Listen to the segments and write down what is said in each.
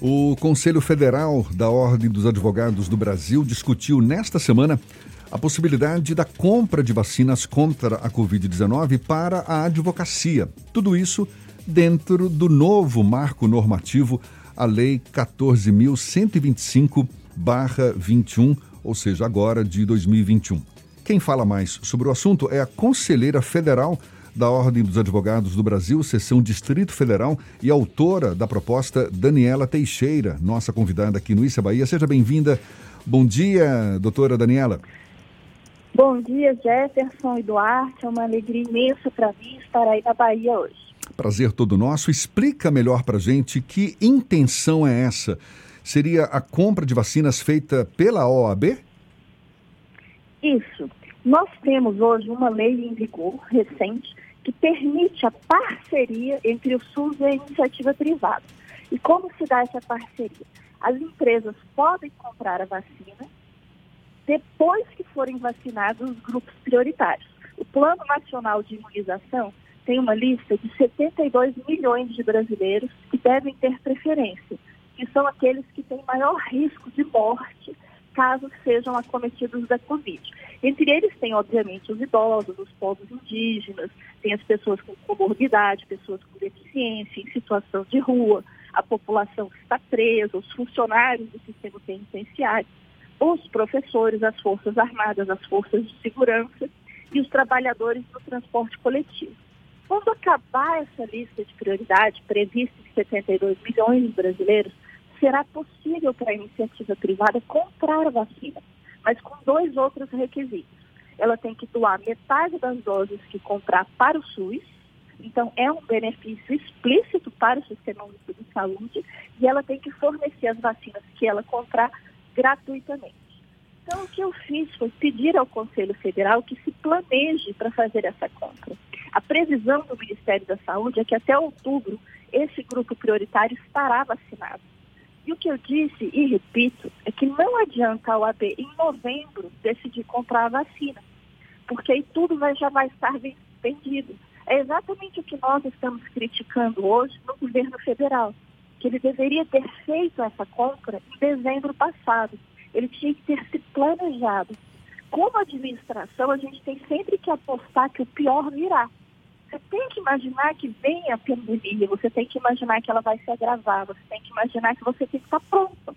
O Conselho Federal da Ordem dos Advogados do Brasil discutiu nesta semana a possibilidade da compra de vacinas contra a Covid-19 para a advocacia. Tudo isso dentro do novo marco normativo, a Lei 14.125-21, ou seja, agora de 2021. Quem fala mais sobre o assunto é a conselheira federal da Ordem dos Advogados do Brasil, seção Distrito Federal, e autora da proposta, Daniela Teixeira, nossa convidada aqui no Issa Bahia. Seja bem-vinda. Bom dia, doutora Daniela. Bom dia, Jefferson e Duarte. É uma alegria imensa para mim estar aí na Bahia hoje. Prazer todo nosso. Explica melhor para gente que intenção é essa? Seria a compra de vacinas feita pela OAB? Isso. Nós temos hoje uma lei em vigor recente que permite a parceria entre o SUS e a iniciativa privada. E como se dá essa parceria? As empresas podem comprar a vacina depois que forem vacinados os grupos prioritários. O Plano Nacional de Imunização tem uma lista de 72 milhões de brasileiros que devem ter preferência, que são aqueles que têm maior risco de morte caso sejam acometidos da Covid. Entre eles tem, obviamente, os idosos, os povos indígenas, tem as pessoas com comorbidade, pessoas com deficiência, em situação de rua, a população que está presa, os funcionários do sistema penitenciário, os professores, as forças armadas, as forças de segurança e os trabalhadores do transporte coletivo. Quando acabar essa lista de prioridade prevista em 72 milhões de brasileiros, será possível para a iniciativa privada comprar a vacina, mas com dois outros requisitos. Ela tem que doar metade das doses que comprar para o SUS, então é um benefício explícito para o Sistema Único de Saúde, e ela tem que fornecer as vacinas que ela comprar gratuitamente. Então, o que eu fiz foi pedir ao Conselho Federal que se planeje para fazer essa compra. A previsão do Ministério da Saúde é que até outubro esse grupo prioritário estará vacinado. E o que eu disse e repito que não adianta a OAB em novembro decidir comprar a vacina, porque aí tudo vai, já vai estar vendido. É exatamente o que nós estamos criticando hoje no governo federal, que ele deveria ter feito essa compra em dezembro passado. Ele tinha que ter se planejado. Como administração, a gente tem sempre que apostar que o pior virá. Você tem que imaginar que vem a pandemia, você tem que imaginar que ela vai se agravar, você tem que imaginar que você tem que estar pronto.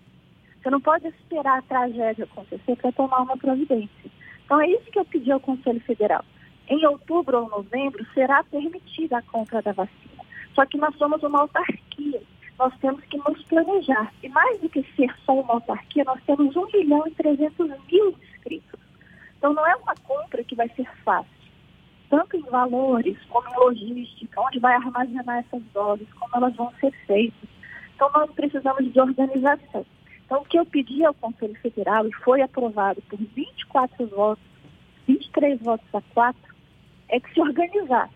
Você não pode esperar a tragédia acontecer para tomar uma providência. Então é isso que eu pedi ao Conselho Federal. Em outubro ou novembro será permitida a compra da vacina. Só que nós somos uma autarquia. Nós temos que nos planejar. E mais do que ser só uma autarquia, nós temos 1 milhão e 300 mil inscritos. Então não é uma compra que vai ser fácil tanto em valores como em logística, onde vai armazenar essas doses, como elas vão ser feitas. Então, nós precisamos de organização. Então, o que eu pedi ao Conselho Federal e foi aprovado por 24 votos, 23 votos a 4, é que se organizasse.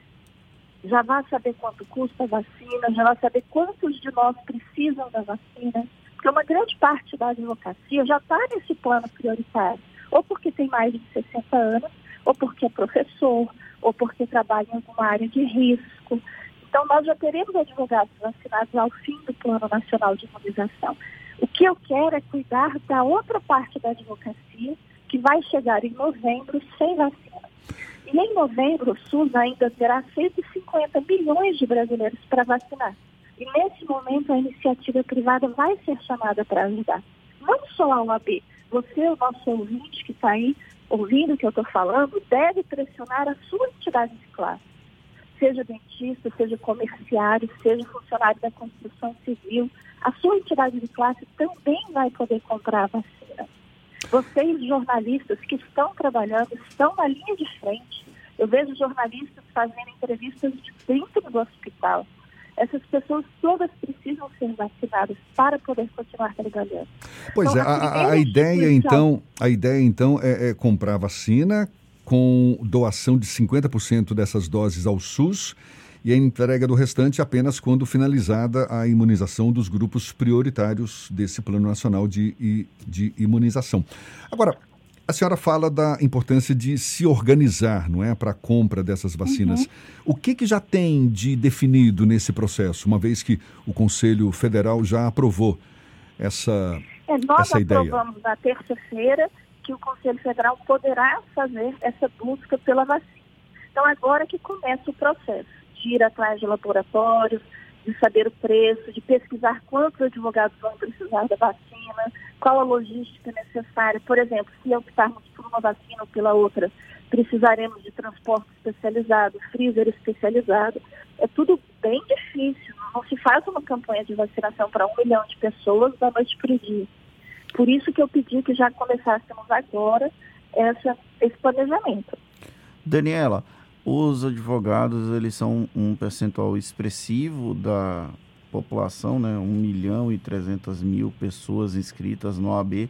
Já vai saber quanto custa a vacina, já vai saber quantos de nós precisam da vacina, porque uma grande parte da advocacia já está nesse plano prioritário, ou porque tem mais de 60 anos, ou porque é professor, ou porque trabalha em alguma área de risco. Então, nós já teremos advogados vacinados ao fim do Plano Nacional de Imunização. O que eu quero é cuidar da outra parte da advocacia, que vai chegar em novembro sem vacina. E em novembro, o SUS ainda terá 150 milhões de brasileiros para vacinar. E nesse momento, a iniciativa privada vai ser chamada para ajudar. Não só a OAB, você, o nosso ouvinte que está aí, ouvindo o que eu estou falando, deve pressionar a sua entidade de classe. Seja dentista, seja comerciário, seja funcionário da construção civil, a sua entidade de classe também vai poder comprar a vacina. Vocês, jornalistas que estão trabalhando, estão na linha de frente. Eu vejo jornalistas fazendo entrevistas de dentro do hospital. Essas pessoas todas precisam ser vacinadas para poder continuar trabalhando. Pois então, é, a, a ideia então, a ideia então é, é comprar vacina com doação de 50% dessas doses ao SUS e a entrega do restante apenas quando finalizada a imunização dos grupos prioritários desse Plano Nacional de, de Imunização. Agora, a senhora fala da importância de se organizar, não é, para a compra dessas vacinas. Uhum. O que, que já tem de definido nesse processo, uma vez que o Conselho Federal já aprovou essa, é, nós essa ideia? Nós aprovamos na terça-feira que o Conselho Federal poderá fazer essa busca pela vacina. Então, agora que começa o processo de ir atrás de laboratórios, de saber o preço, de pesquisar quantos advogados vão precisar da vacina, qual a logística necessária. Por exemplo, se optarmos por uma vacina ou pela outra, precisaremos de transporte especializado, freezer especializado. É tudo bem difícil. Não se faz uma campanha de vacinação para um milhão de pessoas da noite para o dia. Por isso que eu pedi que já começássemos agora essa, esse planejamento. Daniela, os advogados eles são um percentual expressivo da população, né? 1 milhão e 300 mil pessoas inscritas no OAB.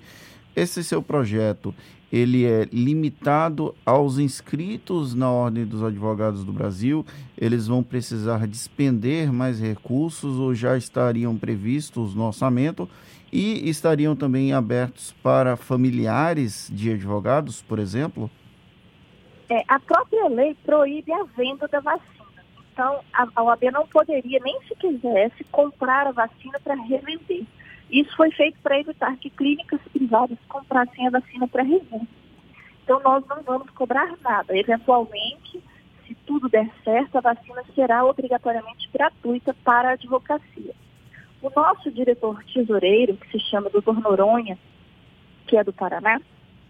Esse seu projeto, ele é limitado aos inscritos na Ordem dos Advogados do Brasil? Eles vão precisar despender mais recursos ou já estariam previstos no orçamento? E estariam também abertos para familiares de advogados, por exemplo? É, a própria lei proíbe a venda da vacina. Então, a, a OAB não poderia, nem se quisesse, comprar a vacina para revender. Isso foi feito para evitar que clínicas privadas comprassem a vacina para revenda. Então, nós não vamos cobrar nada. Eventualmente, se tudo der certo, a vacina será obrigatoriamente gratuita para a advocacia. O nosso diretor tesoureiro, que se chama Dr. Noronha, que é do Paraná,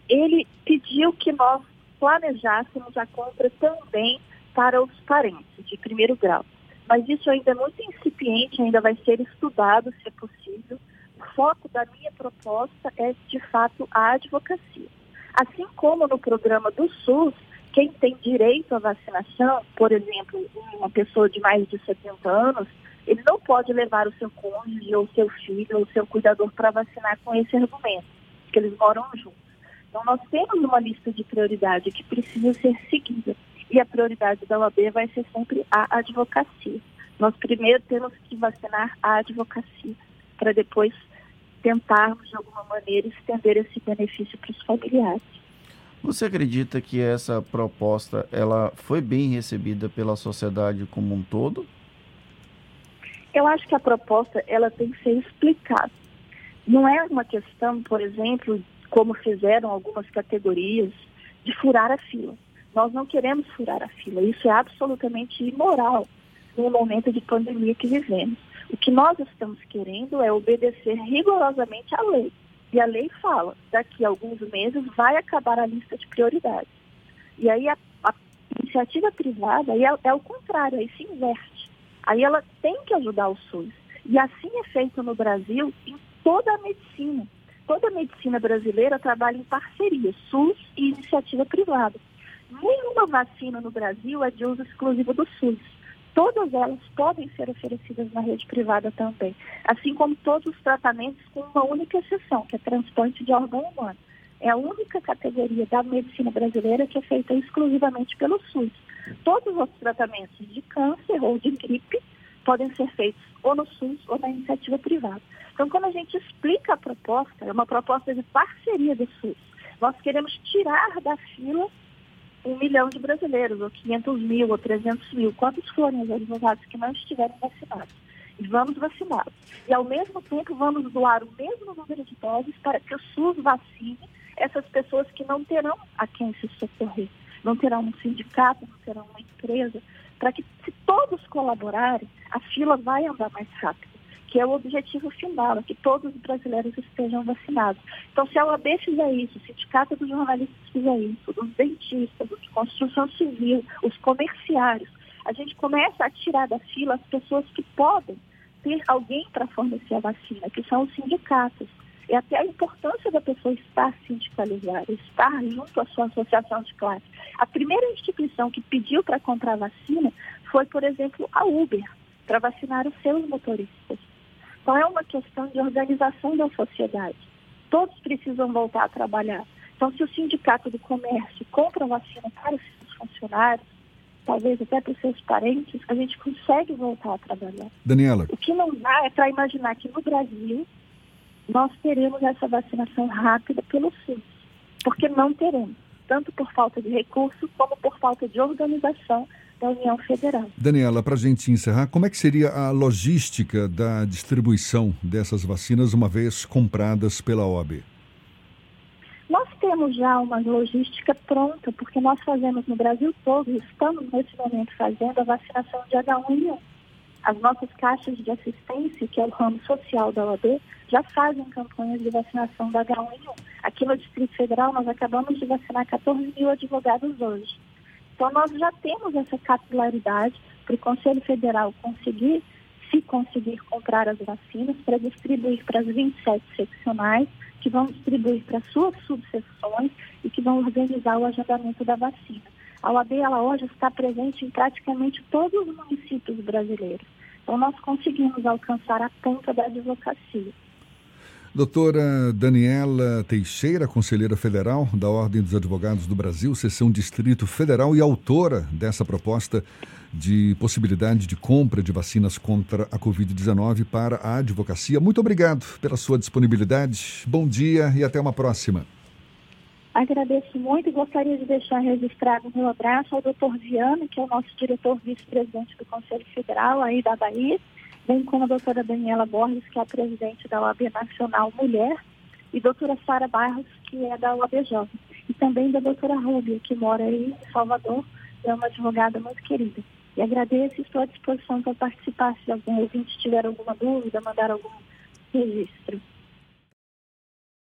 ele pediu que nós planejássemos a compra também para os parentes de primeiro grau. Mas isso ainda é muito incipiente, ainda vai ser estudado se é possível foco da minha proposta é, de fato, a advocacia. Assim como no programa do SUS, quem tem direito à vacinação, por exemplo, uma pessoa de mais de 70 anos, ele não pode levar o seu cônjuge ou seu filho ou seu cuidador para vacinar com esse argumento, que eles moram juntos. Então, nós temos uma lista de prioridade que precisa ser seguida. E a prioridade da OAB vai ser sempre a advocacia. Nós primeiro temos que vacinar a advocacia, para depois tentarmos, de alguma maneira, estender esse benefício para os familiares. Você acredita que essa proposta ela foi bem recebida pela sociedade como um todo? Eu acho que a proposta ela tem que ser explicada. Não é uma questão, por exemplo, como fizeram algumas categorias, de furar a fila. Nós não queremos furar a fila. Isso é absolutamente imoral no momento de pandemia que vivemos. O que nós estamos querendo é obedecer rigorosamente à lei. E a lei fala, daqui a alguns meses vai acabar a lista de prioridades. E aí a, a iniciativa privada é, é o contrário, aí se inverte. Aí ela tem que ajudar o SUS. E assim é feito no Brasil em toda a medicina. Toda a medicina brasileira trabalha em parceria, SUS e iniciativa privada. Nenhuma vacina no Brasil é de uso exclusivo do SUS todas elas podem ser oferecidas na rede privada também, assim como todos os tratamentos com uma única exceção, que é transplante de órgão humano. É a única categoria da medicina brasileira que é feita exclusivamente pelo SUS. Todos os tratamentos de câncer ou de gripe podem ser feitos ou no SUS ou na iniciativa privada. Então, quando a gente explica a proposta, é uma proposta de parceria do SUS. Nós queremos tirar da fila um milhão de brasileiros, ou 500 mil, ou 300 mil, quantos forem os advogados que não estiverem vacinados. E vamos vaciná-los. E, ao mesmo tempo, vamos doar o mesmo número de doses para que o SUS vacine essas pessoas que não terão a quem se socorrer. Não terão um sindicato, não terão uma empresa, para que, se todos colaborarem, a fila vai andar mais rápido que é o objetivo final, é que todos os brasileiros estejam vacinados. Então, se a OAB fizer isso, o Sindicato dos Jornalistas fizer isso, os dentistas, os de construção civil, os comerciários, a gente começa a tirar da fila as pessoas que podem ter alguém para fornecer a vacina, que são os sindicatos. E até a importância da pessoa estar sindicalizada, estar junto à sua associação de classe. A primeira instituição que pediu para comprar vacina foi, por exemplo, a Uber, para vacinar os seus motoristas. Então é uma questão de organização da sociedade. Todos precisam voltar a trabalhar. Então, se o sindicato do comércio compra vacina para os seus funcionários, talvez até para os seus parentes, a gente consegue voltar a trabalhar. Daniela. O que não dá é para imaginar que no Brasil nós teremos essa vacinação rápida pelo SUS, porque não teremos, tanto por falta de recursos como por falta de organização da União Federal. Daniela, para a gente encerrar, como é que seria a logística da distribuição dessas vacinas uma vez compradas pela OAB? Nós temos já uma logística pronta, porque nós fazemos no Brasil todo, estamos nesse momento fazendo a vacinação de H1N1. As nossas caixas de assistência, que é o ramo social da OAB, já fazem campanhas de vacinação da H1N1. Aqui no Distrito Federal, nós acabamos de vacinar 14 mil advogados hoje. Então, nós já temos essa capilaridade para o Conselho Federal conseguir, se conseguir comprar as vacinas, para distribuir para as 27 seccionais, que vão distribuir para suas subseções e que vão organizar o agendamento da vacina. A OAB, ela hoje está presente em praticamente todos os municípios brasileiros. Então, nós conseguimos alcançar a ponta da advocacia. Doutora Daniela Teixeira, conselheira federal da Ordem dos Advogados do Brasil, seção Distrito Federal e autora dessa proposta de possibilidade de compra de vacinas contra a Covid-19 para a advocacia. Muito obrigado pela sua disponibilidade. Bom dia e até uma próxima. Agradeço muito e gostaria de deixar registrado o meu abraço ao doutor Viana, que é o nosso diretor vice-presidente do Conselho Federal aí da Bahia, bem como a doutora Daniela Borges, que é a presidente da OAB Nacional Mulher, e doutora Sara Barros, que é da OAB Jovem, e também da doutora Rúbia, que mora aí em Salvador, é uma advogada muito querida. E agradeço e estou à disposição para participar, se algum ouvinte tiver alguma dúvida, mandar algum registro.